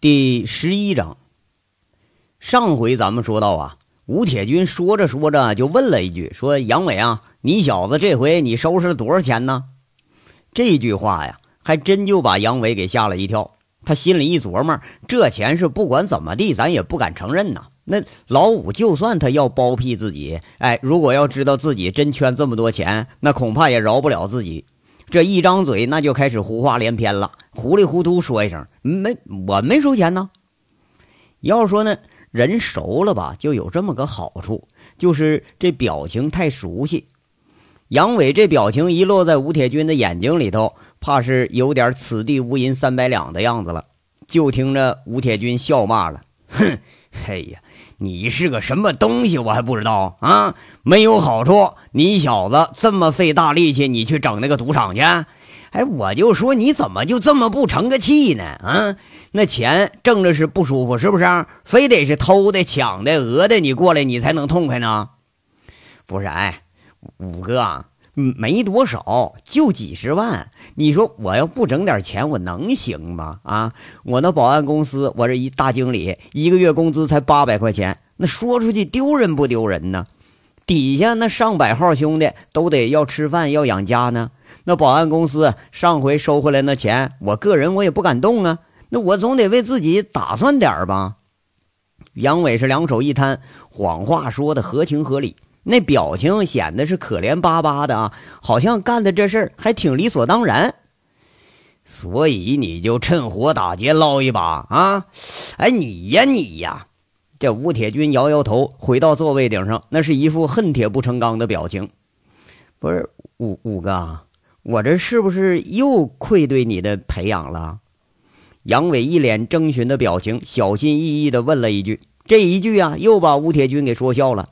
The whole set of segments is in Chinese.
第十一章，上回咱们说到啊，吴铁军说着说着就问了一句：“说杨伟啊，你小子这回你收拾了多少钱呢？”这句话呀，还真就把杨伟给吓了一跳。他心里一琢磨，这钱是不管怎么地，咱也不敢承认呐。那老五就算他要包庇自己，哎，如果要知道自己真圈这么多钱，那恐怕也饶不了自己。这一张嘴，那就开始胡话连篇了，糊里糊涂说一声：“没，我没收钱呢。”要说呢，人熟了吧，就有这么个好处，就是这表情太熟悉。杨伟这表情一落在吴铁军的眼睛里头，怕是有点“此地无银三百两”的样子了。就听着吴铁军笑骂了：“哼，嘿呀！”你是个什么东西，我还不知道啊！没有好处，你小子这么费大力气，你去整那个赌场去？哎，我就说你怎么就这么不成个气呢？啊，那钱挣着是不舒服，是不是？非得是偷的、抢的、讹的，你过来你才能痛快呢？不是，哎，五哥。没多少，就几十万。你说我要不整点钱，我能行吗？啊，我那保安公司，我这一大经理，一个月工资才八百块钱，那说出去丢人不丢人呢？底下那上百号兄弟都得要吃饭，要养家呢。那保安公司上回收回来那钱，我个人我也不敢动啊。那我总得为自己打算点吧。杨伟是两手一摊，谎话说的合情合理。那表情显得是可怜巴巴的啊，好像干的这事儿还挺理所当然。所以你就趁火打劫捞一把啊！哎，你呀你呀！这吴铁军摇摇头，回到座位顶上，那是一副恨铁不成钢的表情。不是五五哥，我这是不是又愧对你的培养了？杨伟一脸征询的表情，小心翼翼地问了一句。这一句啊，又把吴铁军给说笑了。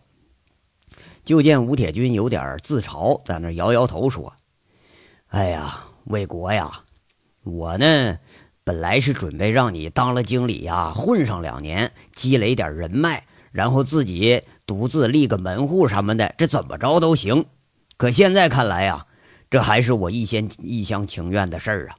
就见吴铁军有点自嘲，在那摇摇头说：“哎呀，魏国呀，我呢本来是准备让你当了经理呀，混上两年，积累点人脉，然后自己独自立个门户什么的，这怎么着都行。可现在看来呀，这还是我一先一厢情愿的事儿啊。”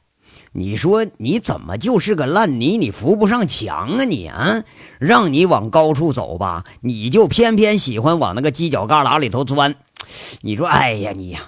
你说你怎么就是个烂泥，你扶不上墙啊你啊！让你往高处走吧，你就偏偏喜欢往那个犄角旮旯里头钻。你说，哎呀你呀！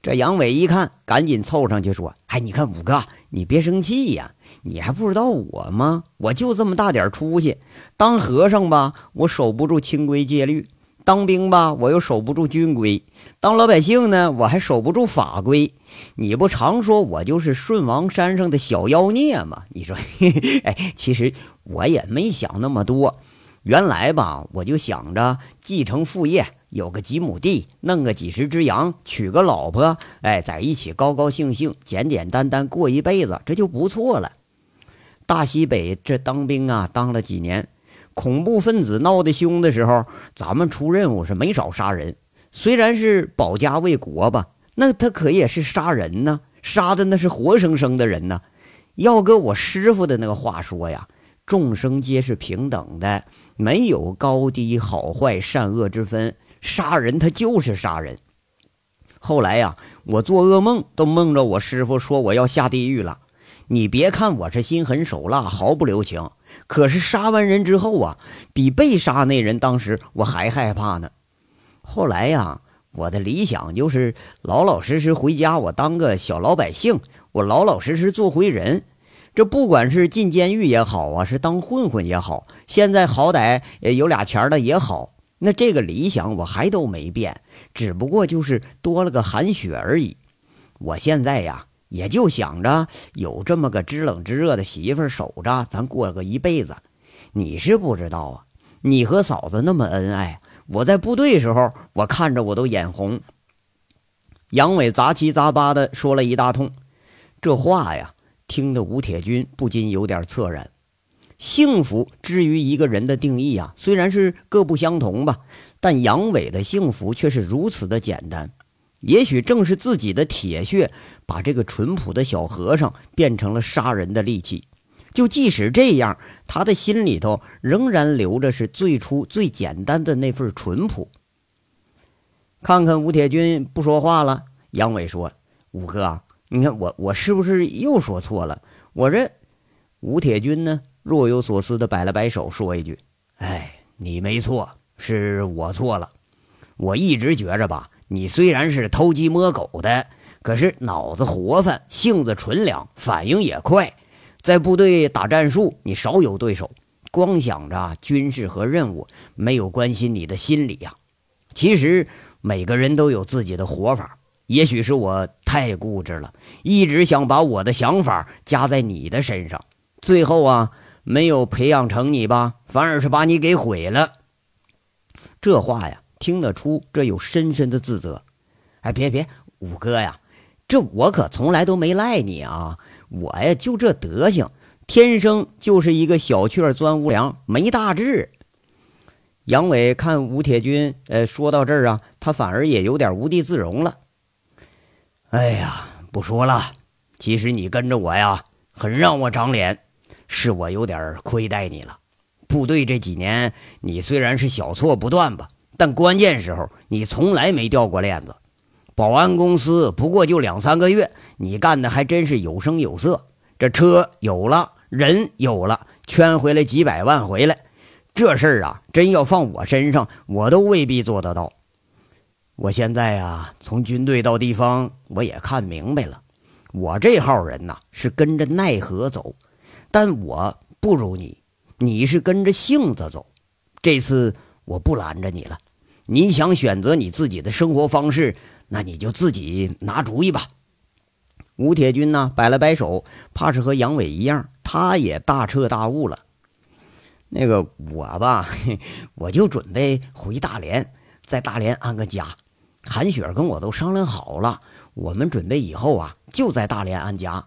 这杨伟一看，赶紧凑上去说：“哎，你看五哥，你别生气呀，你还不知道我吗？我就这么大点出息，当和尚吧，我守不住清规戒律。”当兵吧，我又守不住军规；当老百姓呢，我还守不住法规。你不常说我就是顺王山上的小妖孽吗？你说，哎，其实我也没想那么多。原来吧，我就想着继承父业，有个几亩地，弄个几十只羊，娶个老婆，哎，在一起高高兴兴、简简单单过一辈子，这就不错了。大西北这当兵啊，当了几年。恐怖分子闹得凶的时候，咱们出任务是没少杀人。虽然是保家卫国吧，那他可也是杀人呢，杀的那是活生生的人呢。要搁我师傅的那个话说呀，众生皆是平等的，没有高低好坏善恶之分，杀人他就是杀人。后来呀，我做噩梦都梦着我师傅说我要下地狱了。你别看我是心狠手辣，毫不留情。可是杀完人之后啊，比被杀那人当时我还害怕呢。后来呀，我的理想就是老老实实回家，我当个小老百姓，我老老实实做回人。这不管是进监狱也好啊，是当混混也好，现在好歹有俩钱的也好，那这个理想我还都没变，只不过就是多了个韩雪而已。我现在呀。也就想着有这么个知冷知热的媳妇守着，咱过个一辈子。你是不知道啊，你和嫂子那么恩爱，我在部队时候，我看着我都眼红。杨伟杂七杂八的说了一大通，这话呀，听得吴铁军不禁有点恻然。幸福至于一个人的定义啊，虽然是各不相同吧，但杨伟的幸福却是如此的简单。也许正是自己的铁血，把这个淳朴的小和尚变成了杀人的利器。就即使这样，他的心里头仍然留着是最初最简单的那份淳朴。看看吴铁军不说话了，杨伟说：“五哥，你看我我是不是又说错了？我这……”吴铁军呢，若有所思的摆了摆手，说一句：“哎，你没错，是我错了。我一直觉着吧，你虽然是偷鸡摸狗的，可是脑子活泛，性子纯良，反应也快。在部队打战术，你少有对手，光想着军事和任务，没有关心你的心理呀。其实每个人都有自己的活法，也许是我太固执了，一直想把我的想法加在你的身上。”最后啊，没有培养成你吧，反而是把你给毁了。这话呀，听得出这有深深的自责。哎，别别，五哥呀，这我可从来都没赖你啊，我呀就这德行，天生就是一个小雀钻屋梁，没大志。杨伟看吴铁军，呃，说到这儿啊，他反而也有点无地自容了。哎呀，不说了，其实你跟着我呀，很让我长脸。是我有点亏待你了。部队这几年，你虽然是小错不断吧，但关键时候你从来没掉过链子。保安公司不过就两三个月，你干的还真是有声有色。这车有了，人有了，圈回来几百万回来，这事儿啊，真要放我身上，我都未必做得到。我现在啊，从军队到地方，我也看明白了，我这号人呐，是跟着奈何走。但我不如你，你是跟着性子走。这次我不拦着你了，你想选择你自己的生活方式，那你就自己拿主意吧。吴铁军呢，摆了摆手，怕是和杨伟一样，他也大彻大悟了。那个我吧，我就准备回大连，在大连安个家。韩雪跟我都商量好了，我们准备以后啊，就在大连安家。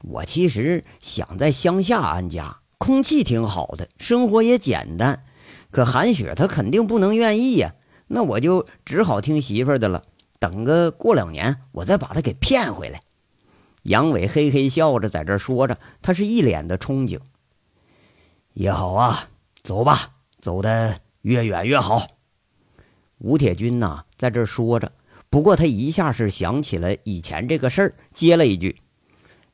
我其实想在乡下安家，空气挺好的，生活也简单。可韩雪她肯定不能愿意呀，那我就只好听媳妇的了。等个过两年，我再把她给骗回来。杨伟嘿嘿笑着在这说着，他是一脸的憧憬。也好啊，走吧，走得越远越好。吴铁军呐，在这说着，不过他一下是想起了以前这个事儿，接了一句。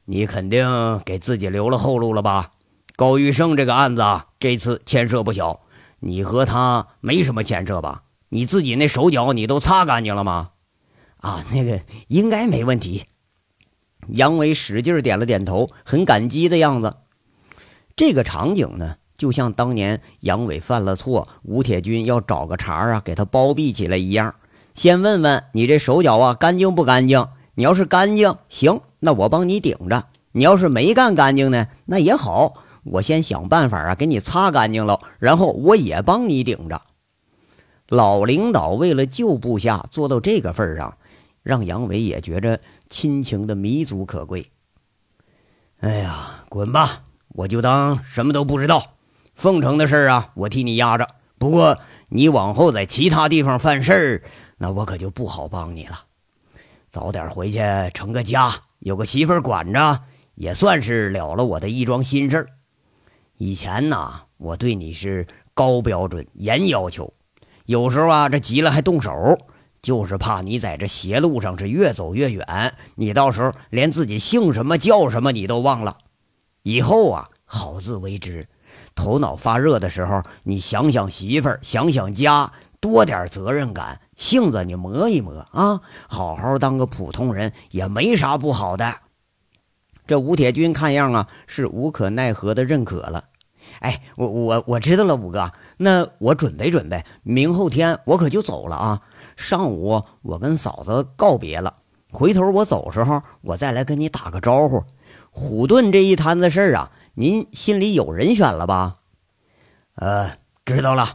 你肯定给自己留了后路了吧？高玉胜这个案子啊，这次牵涉不小，你和他没什么牵涉吧？你自己那手脚你都擦干净了吗？啊，那个应该没问题。杨伟使劲点了点头，很感激的样子。这个场景呢，就像当年杨伟犯了错，吴铁军要找个茬啊给他包庇起来一样，先问问你这手脚啊干净不干净？你要是干净，行。那我帮你顶着，你要是没干干净呢，那也好，我先想办法啊，给你擦干净了，然后我也帮你顶着。老领导为了救部下做到这个份上，让杨伟也觉着亲情的弥足可贵。哎呀，滚吧，我就当什么都不知道。凤城的事啊，我替你压着。不过你往后在其他地方犯事儿，那我可就不好帮你了。早点回去成个家。有个媳妇儿管着，也算是了了我的一桩心事儿。以前呢，我对你是高标准、严要求，有时候啊，这急了还动手，就是怕你在这邪路上是越走越远，你到时候连自己姓什么叫什么你都忘了。以后啊，好自为之。头脑发热的时候，你想想媳妇儿，想想家，多点责任感。性子你磨一磨啊，好好当个普通人也没啥不好的。这吴铁军看样啊是无可奈何的认可了。哎，我我我知道了，五哥，那我准备准备，明后天我可就走了啊。上午我跟嫂子告别了，回头我走时候我再来跟你打个招呼。虎盾这一摊子事儿啊，您心里有人选了吧？呃，知道了。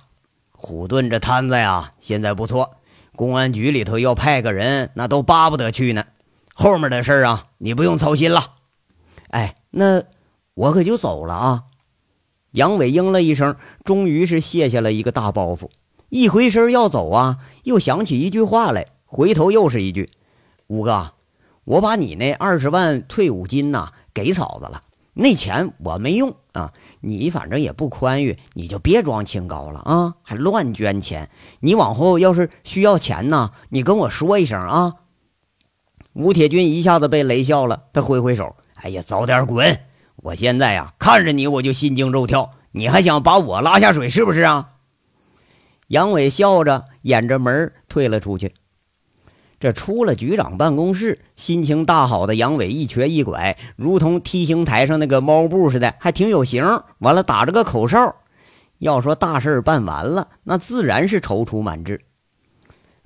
虎盾这摊子呀，现在不错。公安局里头要派个人，那都巴不得去呢。后面的事儿啊，你不用操心了。哎，那我可就走了啊。杨伟应了一声，终于是卸下了一个大包袱。一回身要走啊，又想起一句话来，回头又是一句：“五哥，我把你那二十万退伍金呐给嫂子了，那钱我没用啊。”你反正也不宽裕，你就别装清高了啊！还乱捐钱，你往后要是需要钱呢，你跟我说一声啊。吴铁军一下子被雷笑了，他挥挥手：“哎呀，早点滚！我现在呀，看着你我就心惊肉跳，你还想把我拉下水是不是啊？杨伟笑着掩着门退了出去。这出了局长办公室，心情大好的杨伟一瘸一拐，如同梯形台上那个猫步似的，还挺有型。完了，打着个口哨。要说大事办完了，那自然是踌躇满志。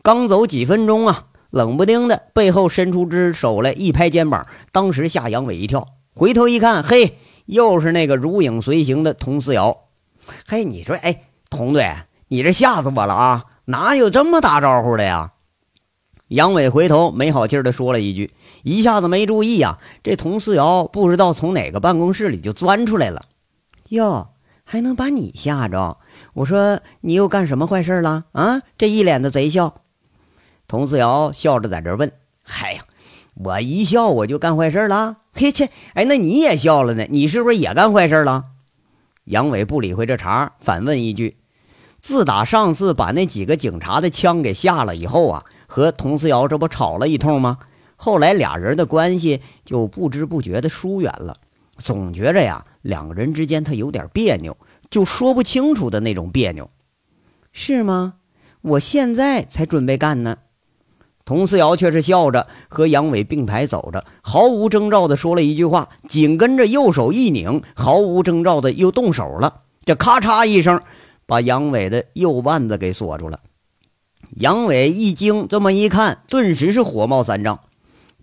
刚走几分钟啊，冷不丁的背后伸出只手来，一拍肩膀，当时吓杨伟一跳。回头一看，嘿，又是那个如影随形的佟思瑶。嘿，你说，哎，佟队，你这吓死我了啊！哪有这么打招呼的呀？杨伟回头没好气的说了一句，一下子没注意呀，这佟思瑶不知道从哪个办公室里就钻出来了。哟，还能把你吓着？我说你又干什么坏事了啊？这一脸的贼笑。佟思瑶笑着在这问：“嗨呀，我一笑我就干坏事了？嘿切，哎，那你也笑了呢？你是不是也干坏事了？”杨伟不理会这茬，反问一句：“自打上次把那几个警察的枪给下了以后啊？”和佟思瑶这不吵了一通吗？后来俩人的关系就不知不觉的疏远了，总觉着呀，两个人之间他有点别扭，就说不清楚的那种别扭，是吗？我现在才准备干呢。佟思瑶却是笑着和杨伟并排走着，毫无征兆的说了一句话，紧跟着右手一拧，毫无征兆的又动手了，这咔嚓一声，把杨伟的右腕子给锁住了。杨伟一惊，这么一看，顿时是火冒三丈。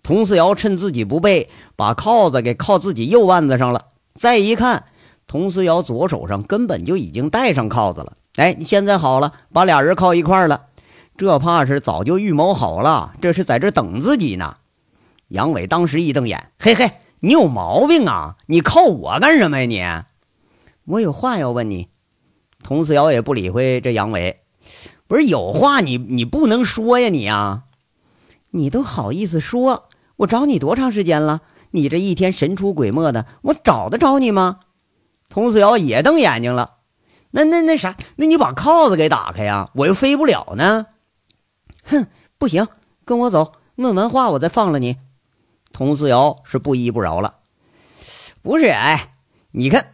佟思瑶趁自己不备，把铐子给铐自己右腕子上了。再一看，佟思瑶左手上根本就已经戴上铐子了。哎，现在好了，把俩人铐一块了，这怕是早就预谋好了，这是在这等自己呢。杨伟当时一瞪眼：“嘿嘿，你有毛病啊！你靠我干什么呀？你，我有话要问你。”佟思瑶也不理会这杨伟。不是有话你你不能说呀你呀，你都好意思说？我找你多长时间了？你这一天神出鬼没的，我找得着你吗？佟思瑶也瞪眼睛了。那那那啥，那你把铐子给打开呀，我又飞不了呢。哼，不行，跟我走，问完话我再放了你。佟思瑶是不依不饶了。不是，哎，你看，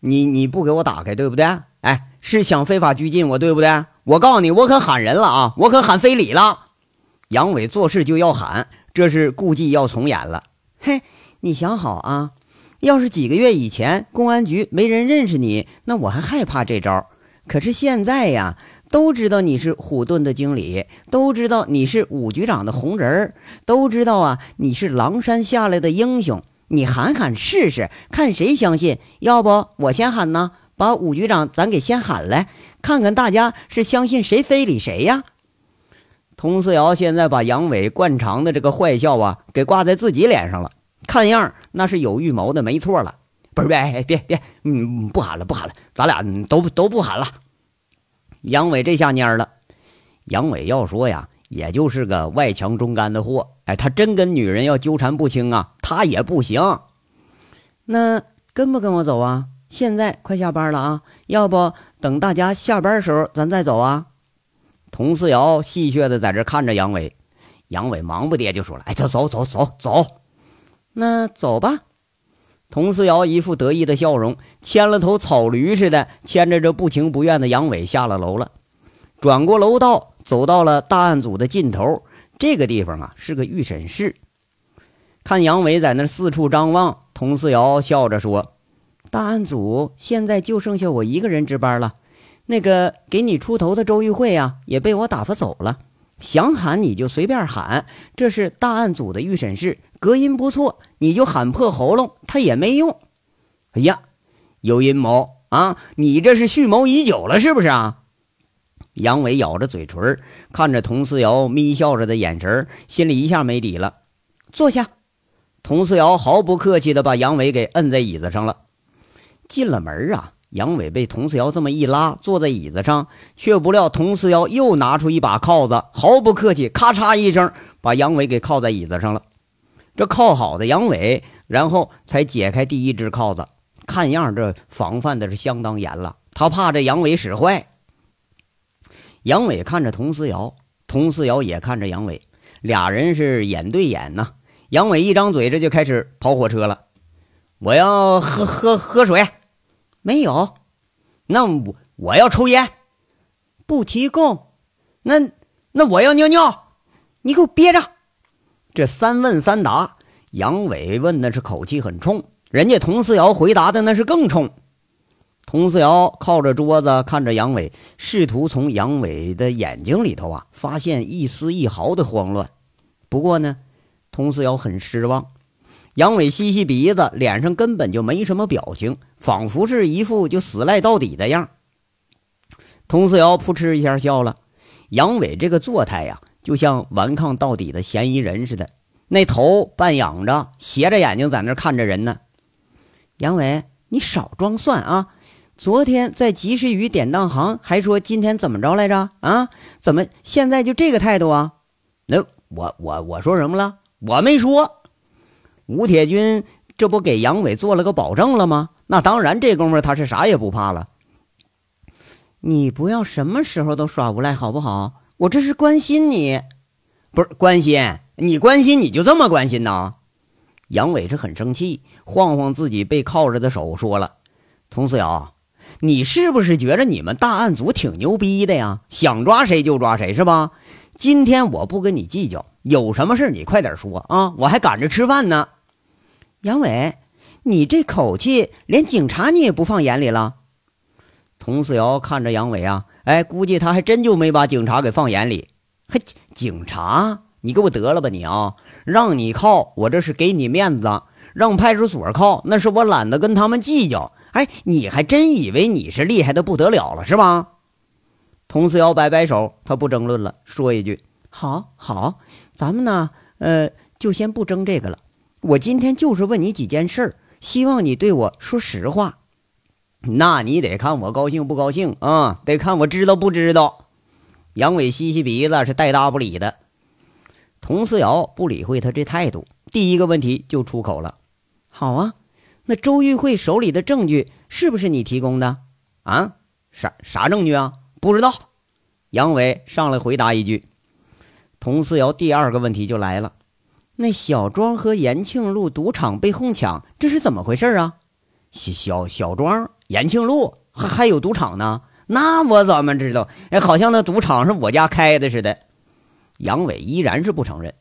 你你不给我打开，对不对？哎，是想非法拘禁我，对不对？我告诉你，我可喊人了啊！我可喊非礼了。杨伟做事就要喊，这是故伎要重演了。嘿，你想好啊？要是几个月以前公安局没人认识你，那我还害怕这招。可是现在呀，都知道你是虎盾的经理，都知道你是武局长的红人儿，都知道啊，你是狼山下来的英雄。你喊喊试试，看谁相信？要不我先喊呢？把武局长咱给先喊来。看看大家是相信谁非礼谁呀？佟思瑶现在把杨伟惯常的这个坏笑啊，给挂在自己脸上了，看样那是有预谋的，没错了。不是，别别别，嗯，不喊了，不喊了，咱俩都都不喊了。杨伟这下蔫了。杨伟要说呀，也就是个外强中干的货。哎，他真跟女人要纠缠不清啊，他也不行。那跟不跟我走啊？现在快下班了啊，要不？等大家下班时候，咱再走啊。佟四瑶戏谑的在这看着杨伟，杨伟忙不迭就说了：“哎，走走走走走，那走吧。”佟思瑶一副得意的笑容，牵了头草驴似的牵着这不情不愿的杨伟下了楼了。转过楼道，走到了大案组的尽头，这个地方啊是个预审室。看杨伟在那四处张望，佟思瑶笑着说。大案组现在就剩下我一个人值班了，那个给你出头的周玉慧啊，也被我打发走了。想喊你就随便喊，这是大案组的预审室，隔音不错，你就喊破喉咙，他也没用。哎呀，有阴谋啊！你这是蓄谋已久了，是不是啊？杨伟咬着嘴唇，看着佟思瑶眯笑着的眼神，心里一下没底了。坐下。佟思瑶毫不客气地把杨伟给摁在椅子上了。进了门啊，杨伟被佟思瑶这么一拉，坐在椅子上，却不料佟思瑶又拿出一把铐子，毫不客气，咔嚓一声把杨伟给铐在椅子上了。这铐好的杨伟，然后才解开第一只铐子，看样这防范的是相当严了，他怕这杨伟使坏。杨伟看着佟思瑶，佟思瑶也看着杨伟，俩人是眼对眼呐。杨伟一张嘴，这就开始跑火车了。我要喝喝喝水，没有。那我我要抽烟，不提供。那那我要尿尿，你给我憋着。这三问三答，杨伟问的是口气很冲，人家佟思瑶回答的那是更冲。佟思瑶靠着桌子看着杨伟，试图从杨伟的眼睛里头啊发现一丝一毫的慌乱。不过呢，佟思瑶很失望。杨伟吸吸鼻子，脸上根本就没什么表情，仿佛是一副就死赖到底的样。佟思瑶扑哧一下笑了。杨伟这个作态呀，就像顽抗到底的嫌疑人似的，那头半仰着，斜着眼睛在那看着人呢。杨伟，你少装蒜啊！昨天在及时雨典当行还说今天怎么着来着？啊？怎么现在就这个态度啊？那我我我说什么了？我没说。吴铁军这不给杨伟做了个保证了吗？那当然，这功夫他是啥也不怕了。你不要什么时候都耍无赖好不好？我这是关心你，不是关心你，关心你就这么关心呐？杨伟是很生气，晃晃自己被铐着的手，说了：“佟思瑶，你是不是觉着你们大案组挺牛逼的呀？想抓谁就抓谁是吧？今天我不跟你计较，有什么事你快点说啊！我还赶着吃饭呢。”杨伟，你这口气，连警察你也不放眼里了。佟思瑶看着杨伟啊，哎，估计他还真就没把警察给放眼里。嘿，警察，你给我得了吧你啊！让你靠，我这是给你面子；让派出所靠，那是我懒得跟他们计较。哎，你还真以为你是厉害的不得了了是吧？佟思瑶摆摆手，他不争论了，说一句：“好，好，咱们呢，呃，就先不争这个了。我今天就是问你几件事，希望你对我说实话。” 那你得看我高兴不高兴啊？得看我知道不知道。杨伟吸吸鼻子，是带搭不理的。佟思瑶不理会他这态度，第一个问题就出口了：“好啊，那周玉慧手里的证据是不是你提供的？啊？啥啥证据啊？不知道。”杨伟上来回答一句。佟思瑶第二个问题就来了：“那小庄和延庆路赌场被哄抢，这是怎么回事啊？”小小小庄。延庆路还还有赌场呢，那我怎么知道？哎，好像那赌场是我家开的似的。杨伟依然是不承认。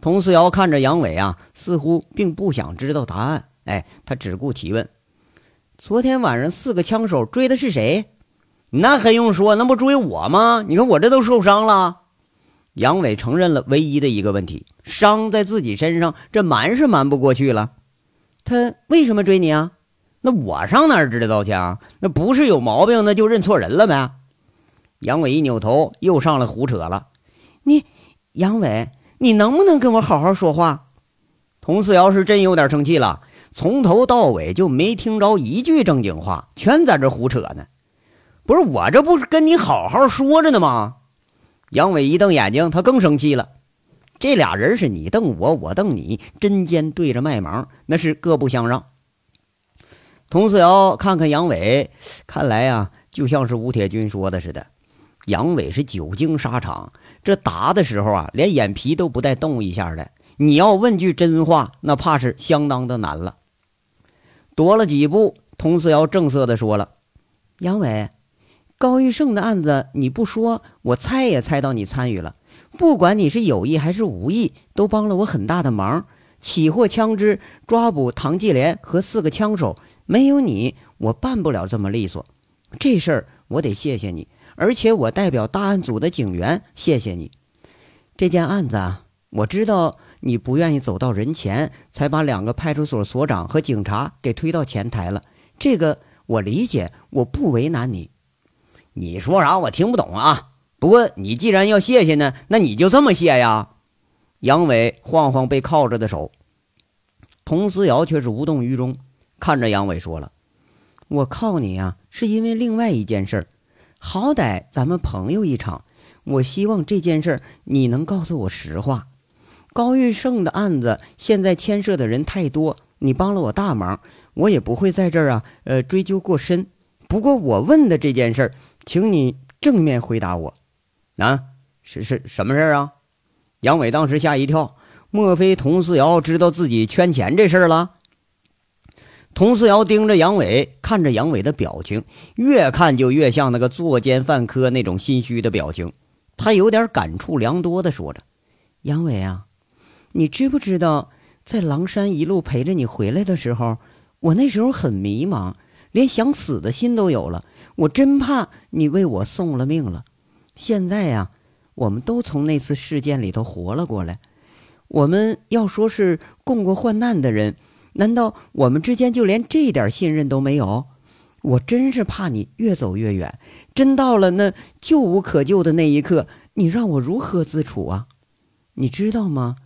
佟思瑶看着杨伟啊，似乎并不想知道答案。哎，他只顾提问：“昨天晚上四个枪手追的是谁？那还用说？那不追我吗？你看我这都受伤了。”杨伟承认了唯一的一个问题：伤在自己身上，这瞒是瞒不过去了。他为什么追你啊？那我上哪知道去啊？那不是有毛病，那就认错人了呗。杨伟一扭头，又上来胡扯了。你，杨伟，你能不能跟我好好说话？佟四瑶是真有点生气了，从头到尾就没听着一句正经话，全在这胡扯呢。不是我这不是跟你好好说着呢吗？杨伟一瞪眼睛，他更生气了。这俩人是你瞪我，我瞪你，针尖对着麦芒，那是各不相让。佟思瑶看看杨伟，看来呀，就像是吴铁军说的似的，杨伟是久经沙场，这答的时候啊，连眼皮都不带动一下的。你要问句真话，那怕是相当的难了。踱了几步，佟思瑶正色的说了：“杨伟，高玉胜的案子你不说，我猜也猜到你参与了。不管你是有意还是无意，都帮了我很大的忙，起获枪支，抓捕唐继莲和四个枪手。”没有你，我办不了这么利索。这事儿我得谢谢你，而且我代表大案组的警员谢谢你。这件案子啊，我知道你不愿意走到人前，才把两个派出所所长和警察给推到前台了。这个我理解，我不为难你。你说啥？我听不懂啊。不过你既然要谢谢呢，那你就这么谢呀。杨伟晃晃被铐着的手，童思瑶却是无动于衷。看着杨伟说了：“我靠你呀，是因为另外一件事儿。好歹咱们朋友一场，我希望这件事儿你能告诉我实话。高玉胜的案子现在牵涉的人太多，你帮了我大忙，我也不会在这儿啊，呃，追究过深。不过我问的这件事儿，请你正面回答我。啊，是是什么事儿啊？”杨伟当时吓一跳，莫非佟四瑶知道自己圈钱这事儿了？佟思瑶盯着杨伟，看着杨伟的表情，越看就越像那个作奸犯科那种心虚的表情。他有点感触良多的说着：“杨伟啊，你知不知道，在狼山一路陪着你回来的时候，我那时候很迷茫，连想死的心都有了。我真怕你为我送了命了。现在呀，我们都从那次事件里头活了过来，我们要说是共过患难的人。”难道我们之间就连这点信任都没有？我真是怕你越走越远，真到了那救无可救的那一刻，你让我如何自处啊？你知道吗？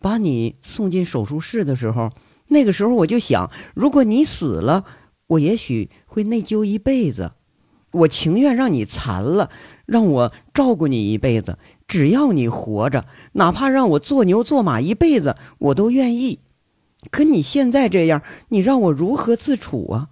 把你送进手术室的时候，那个时候我就想，如果你死了，我也许会内疚一辈子。我情愿让你残了，让我照顾你一辈子，只要你活着，哪怕让我做牛做马一辈子，我都愿意。可你现在这样，你让我如何自处啊？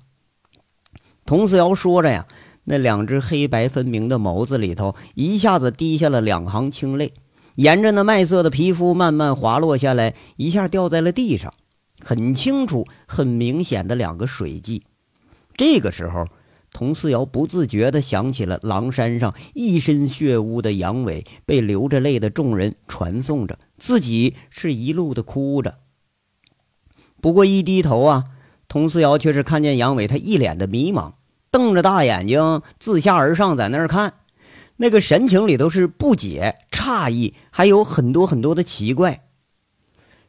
佟思瑶说着呀，那两只黑白分明的眸子里头一下子滴下了两行清泪，沿着那麦色的皮肤慢慢滑落下来，一下掉在了地上，很清楚、很明显的两个水迹。这个时候，佟思瑶不自觉地想起了狼山上一身血污的杨伟，被流着泪的众人传送着，自己是一路的哭着。不过一低头啊，佟思瑶却是看见杨伟，他一脸的迷茫，瞪着大眼睛自下而上在那儿看，那个神情里头是不解、诧异，还有很多很多的奇怪。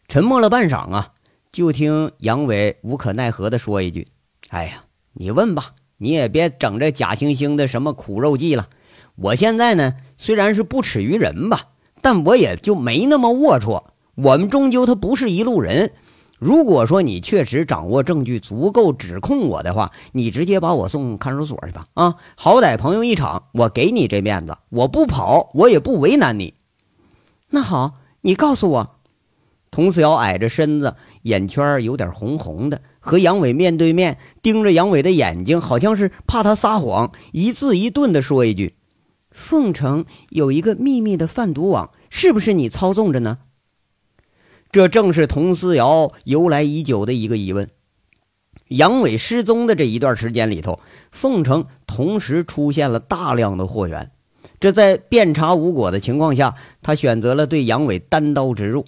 沉默了半晌啊，就听杨伟无可奈何的说一句：“哎呀，你问吧，你也别整这假惺惺的什么苦肉计了。我现在呢，虽然是不耻于人吧，但我也就没那么龌龊。我们终究他不是一路人。”如果说你确实掌握证据足够指控我的话，你直接把我送看守所去吧。啊，好歹朋友一场，我给你这面子，我不跑，我也不为难你。那好，你告诉我。佟思瑶矮着身子，眼圈有点红红的，和杨伟面对面，盯着杨伟的眼睛，好像是怕他撒谎，一字一顿的说一句：“凤城有一个秘密的贩毒网，是不是你操纵着呢？”这正是佟思瑶由来已久的一个疑问。杨伟失踪的这一段时间里头，凤城同时出现了大量的货源。这在遍查无果的情况下，他选择了对杨伟单刀直入。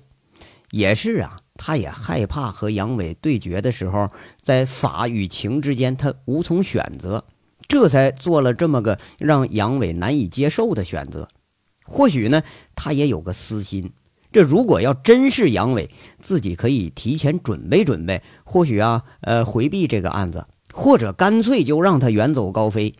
也是啊，他也害怕和杨伟对决的时候，在法与情之间他无从选择，这才做了这么个让杨伟难以接受的选择。或许呢，他也有个私心。这如果要真是杨伟，自己可以提前准备准备，或许啊，呃，回避这个案子，或者干脆就让他远走高飞。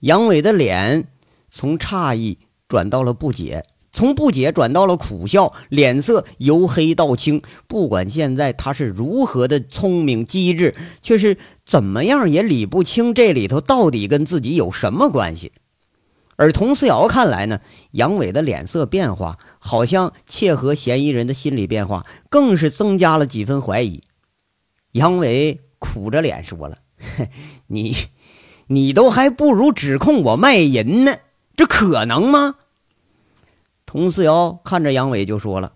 杨伟的脸从诧异转到了不解，从不解转到了苦笑，脸色由黑到青。不管现在他是如何的聪明机智，却是怎么样也理不清这里头到底跟自己有什么关系。而佟思瑶看来呢，杨伟的脸色变化，好像切合嫌疑人的心理变化，更是增加了几分怀疑。杨伟苦着脸说了：“ 你，你都还不如指控我卖淫呢，这可能吗？”佟思瑶看着杨伟就说了：“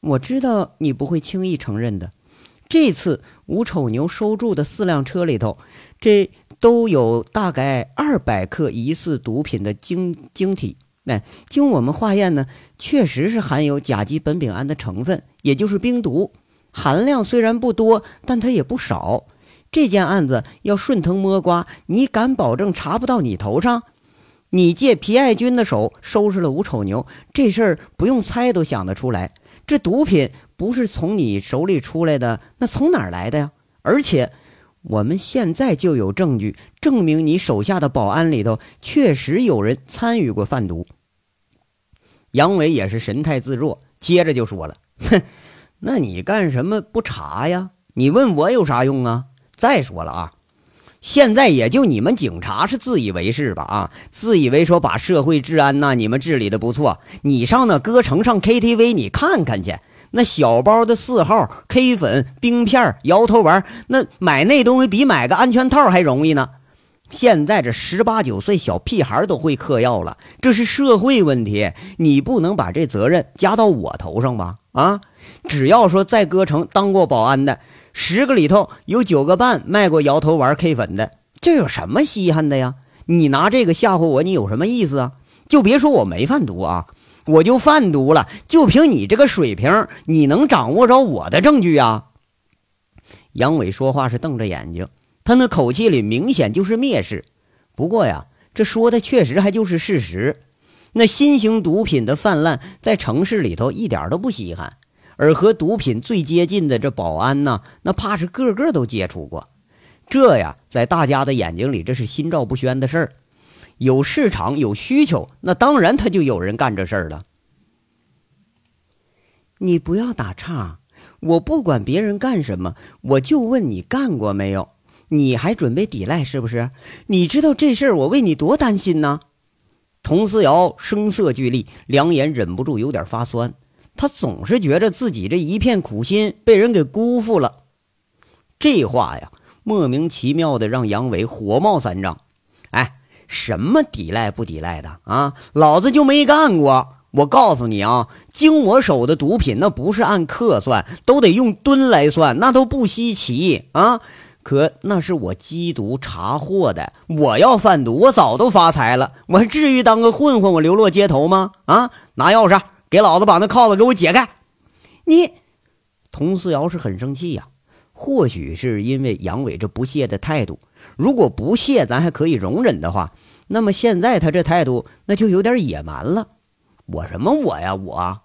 我知道你不会轻易承认的。这次吴丑牛收住的四辆车里头，这……”都有大概二百克疑似毒品的晶晶体，那经我们化验呢，确实是含有甲基苯丙胺的成分，也就是冰毒，含量虽然不多，但它也不少。这件案子要顺藤摸瓜，你敢保证查不到你头上？你借皮爱军的手收拾了吴丑牛，这事儿不用猜都想得出来。这毒品不是从你手里出来的，那从哪儿来的呀？而且。我们现在就有证据证明，你手下的保安里头确实有人参与过贩毒。杨伟也是神态自若，接着就说了：“哼，那你干什么不查呀？你问我有啥用啊？再说了啊，现在也就你们警察是自以为是吧？啊，自以为说把社会治安呐，你们治理的不错。你上那歌城上 KTV，你看看去。”那小包的四号 K 粉、冰片、摇头丸，那买那东西比买个安全套还容易呢。现在这十八九岁小屁孩都会嗑药了，这是社会问题，你不能把这责任加到我头上吧？啊，只要说在歌城当过保安的，十个里头有九个半卖过摇头丸 K 粉的，这有什么稀罕的呀？你拿这个吓唬我，你有什么意思啊？就别说我没贩毒啊，我就贩毒了，就凭你这个水平，你能掌握着我的证据啊？杨伟说话是瞪着眼睛，他那口气里明显就是蔑视。不过呀，这说的确实还就是事实。那新型毒品的泛滥，在城市里头一点都不稀罕，而和毒品最接近的这保安呢，那怕是个个都接触过。这呀，在大家的眼睛里，这是心照不宣的事儿。有市场有需求，那当然他就有人干这事儿了。你不要打岔，我不管别人干什么，我就问你干过没有？你还准备抵赖是不是？你知道这事儿我为你多担心呢？佟思瑶声色俱厉，两眼忍不住有点发酸。他总是觉着自己这一片苦心被人给辜负了。这话呀，莫名其妙的让杨伟火冒三丈。哎，什么抵赖不抵赖的啊？老子就没干过。我告诉你啊，经我手的毒品那不是按克算，都得用吨来算，那都不稀奇啊。可那是我缉毒查获的，我要贩毒，我早都发财了，我还至于当个混混，我流落街头吗？啊！拿钥匙，给老子把那铐子给我解开！你，佟思瑶是很生气呀。或许是因为杨伟这不屑的态度，如果不屑咱还可以容忍的话，那么现在他这态度那就有点野蛮了。我什么我呀我？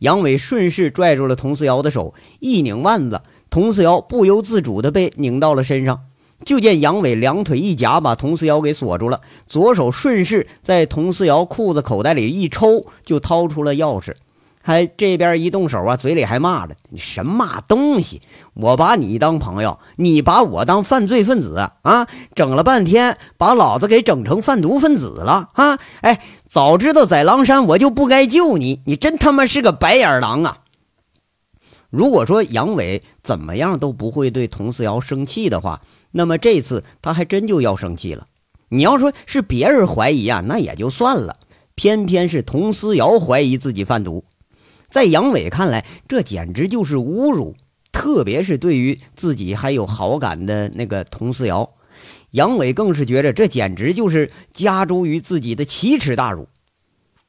杨伟顺势拽住了佟思瑶的手，一拧腕子。佟思瑶不由自主地被拧到了身上，就见杨伟两腿一夹，把佟思瑶给锁住了，左手顺势在佟思瑶裤子口袋里一抽，就掏出了钥匙，还这边一动手啊，嘴里还骂着：“你什么东西？我把你当朋友，你把我当犯罪分子啊！整了半天，把老子给整成贩毒分子了啊！哎，早知道在狼山，我就不该救你，你真他妈是个白眼狼啊！”如果说杨伟怎么样都不会对佟思瑶生气的话，那么这次他还真就要生气了。你要说是别人怀疑啊，那也就算了，偏偏是佟思瑶怀疑自己贩毒，在杨伟看来，这简直就是侮辱。特别是对于自己还有好感的那个佟思瑶，杨伟更是觉得这简直就是加诸于自己的奇耻大辱。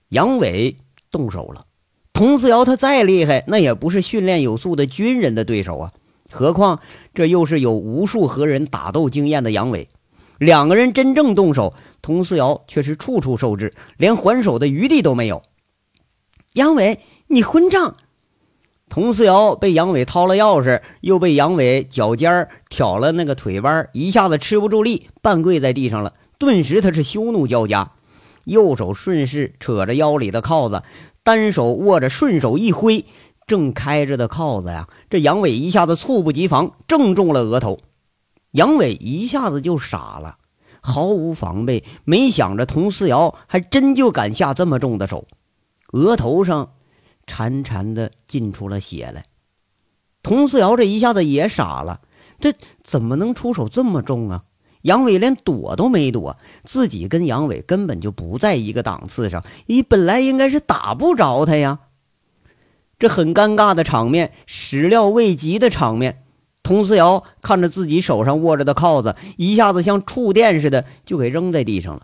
杨伟动手了。佟思瑶他再厉害，那也不是训练有素的军人的对手啊！何况这又是有无数和人打斗经验的杨伟，两个人真正动手，佟思瑶却是处处受制，连还手的余地都没有。杨伟，你混账！佟思瑶被杨伟掏了钥匙，又被杨伟脚尖挑了那个腿弯，一下子吃不住力，半跪在地上了。顿时他是羞怒交加，右手顺势扯着腰里的铐子。单手握着，顺手一挥，正开着的铐子呀，这杨伟一下子猝不及防，正中了额头。杨伟一下子就傻了，毫无防备，没想着佟思瑶还真就敢下这么重的手，额头上潺潺的进出了血来。佟思瑶这一下子也傻了，这怎么能出手这么重啊？杨伟连躲都没躲，自己跟杨伟根本就不在一个档次上，你本来应该是打不着他呀。这很尴尬的场面，始料未及的场面。佟思瑶看着自己手上握着的铐子，一下子像触电似的就给扔在地上了。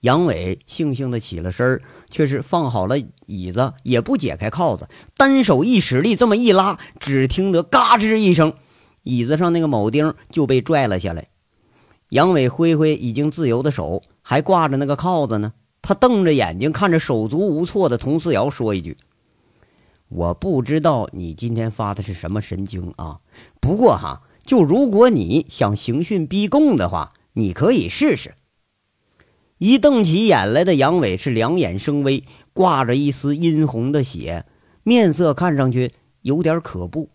杨伟悻悻的起了身却是放好了椅子，也不解开铐子，单手一使力，这么一拉，只听得嘎吱一声，椅子上那个铆钉就被拽了下来。杨伟挥挥已经自由的手，还挂着那个铐子呢。他瞪着眼睛看着手足无措的佟思瑶，说一句：“我不知道你今天发的是什么神经啊？不过哈，就如果你想刑讯逼供的话，你可以试试。”一瞪起眼来的杨伟是两眼生威，挂着一丝殷红的血，面色看上去有点可怖。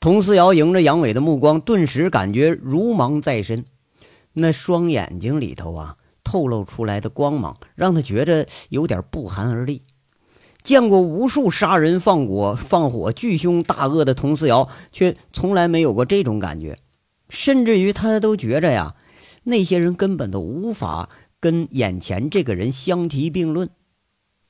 佟思瑶迎着杨伟的目光，顿时感觉如芒在身，那双眼睛里头啊透露出来的光芒，让他觉着有点不寒而栗。见过无数杀人放火、放火巨凶大恶的佟思瑶，却从来没有过这种感觉，甚至于他都觉着呀，那些人根本都无法跟眼前这个人相提并论。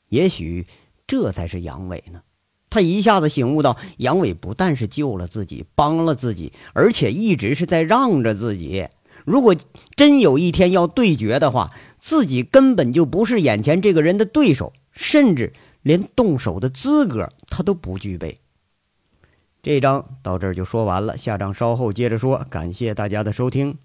也许这才是杨伟呢。他一下子醒悟到，杨伟不但是救了自己，帮了自己，而且一直是在让着自己。如果真有一天要对决的话，自己根本就不是眼前这个人的对手，甚至连动手的资格他都不具备。这章到这儿就说完了，下章稍后接着说。感谢大家的收听。